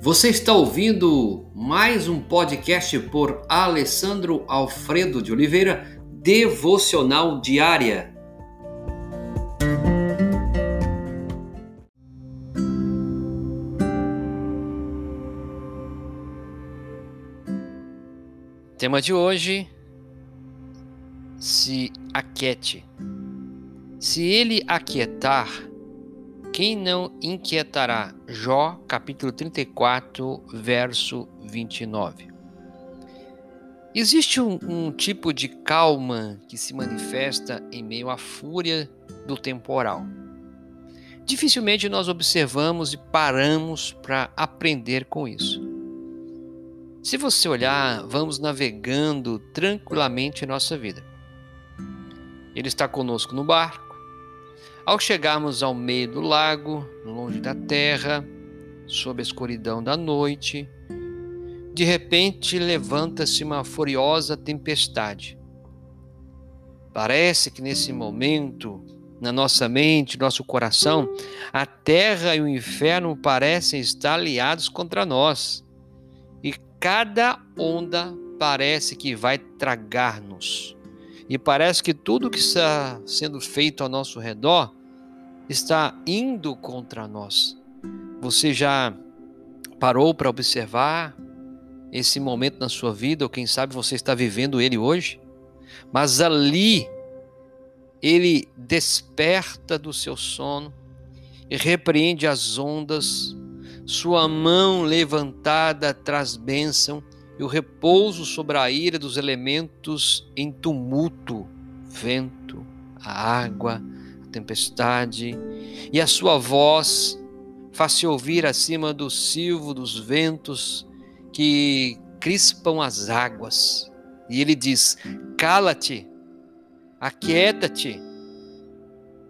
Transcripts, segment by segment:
Você está ouvindo mais um podcast por Alessandro Alfredo de Oliveira, Devocional Diária. Tema de hoje: se aquiete. Se ele aquietar, quem não inquietará? Jó, capítulo 34, verso 29. Existe um, um, tipo de calma que se manifesta em meio à fúria do temporal. Dificilmente nós observamos e paramos para aprender com isso. Se você olhar, vamos navegando tranquilamente em nossa vida. Ele está conosco no barco. Ao chegarmos ao meio do lago, longe da terra, sob a escuridão da noite, de repente levanta-se uma furiosa tempestade. Parece que nesse momento, na nossa mente, nosso coração, a terra e o inferno parecem estar aliados contra nós. E cada onda parece que vai tragar-nos. E parece que tudo que está sendo feito ao nosso redor está indo contra nós. Você já parou para observar esse momento na sua vida, ou quem sabe você está vivendo ele hoje? Mas ali ele desperta do seu sono e repreende as ondas, sua mão levantada traz bênção e o repouso sobre a ira dos elementos em tumulto, vento, a água, a tempestade, e a sua voz faz-se ouvir acima do silvo dos ventos que crispam as águas. E ele diz: Cala-te, aquieta-te.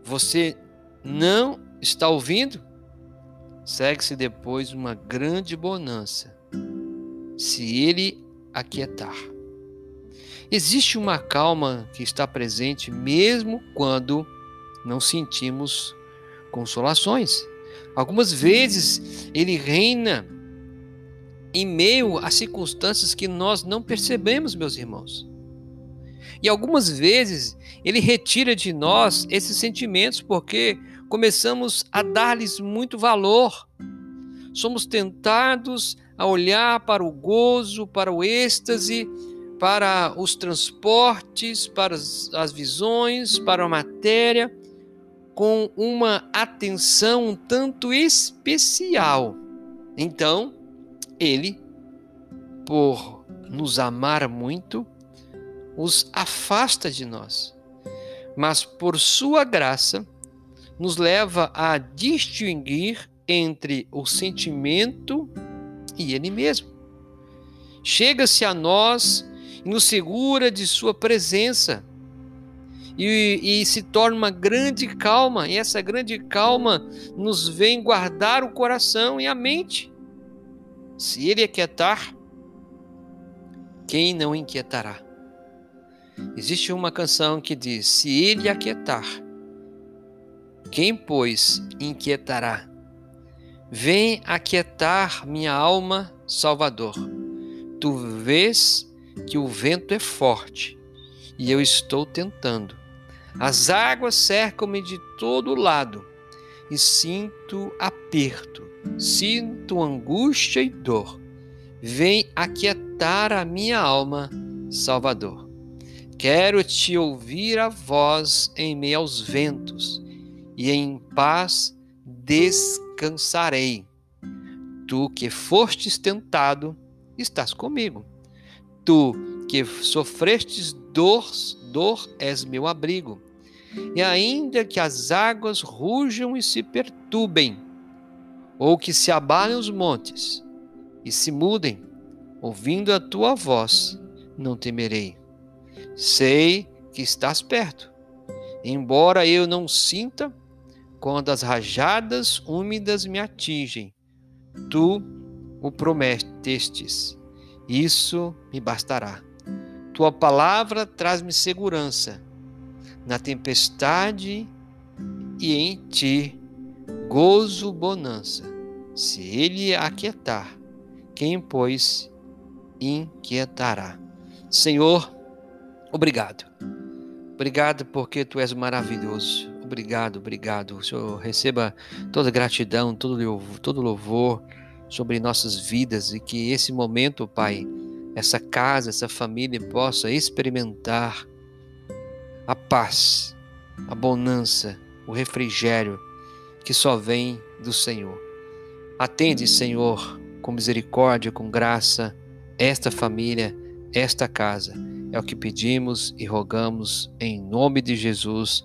Você não está ouvindo? Segue-se depois uma grande bonança se ele aquietar. Existe uma calma que está presente mesmo quando não sentimos consolações. Algumas vezes ele reina em meio a circunstâncias que nós não percebemos, meus irmãos. E algumas vezes ele retira de nós esses sentimentos porque começamos a dar-lhes muito valor. Somos tentados a olhar para o gozo, para o êxtase, para os transportes, para as visões, para a matéria, com uma atenção um tanto especial. Então, ele, por nos amar muito, os afasta de nós, mas por sua graça, nos leva a distinguir entre o sentimento e Ele mesmo. Chega-se a nós e nos segura de Sua presença. E, e, se torna uma grande calma, e essa grande calma nos vem guardar o coração e a mente. Se ele aquietar, quem não inquietará? Existe uma canção que diz: Se ele aquietar, quem, pois, inquietará? Vem aquietar minha alma, Salvador. Tu vês que o vento é forte e eu estou tentando. As águas cercam-me de todo lado e sinto aperto, sinto angústia e dor. Vem aquietar a minha alma, Salvador. Quero te ouvir a voz em meio aos ventos e em paz descansarei. Tu que fostes tentado, estás comigo. Tu que sofrestes dor, dor és meu abrigo. E ainda que as águas rujam e se perturbem, ou que se abalem os montes e se mudem, ouvindo a tua voz, não temerei. Sei que estás perto, embora eu não sinta quando as rajadas úmidas me atingem, tu o prometestes. Isso me bastará. Tua palavra traz-me segurança na tempestade e em ti gozo bonança. Se ele aquietar, quem, pois, inquietará? Senhor, obrigado. Obrigado porque tu és maravilhoso. Obrigado, obrigado. O Senhor receba toda gratidão, todo louvor, sobre nossas vidas e que esse momento, Pai, essa casa, essa família possa experimentar a paz, a bonança, o refrigério que só vem do Senhor. Atende, Senhor, com misericórdia, com graça, esta família, esta casa. É o que pedimos e rogamos em nome de Jesus.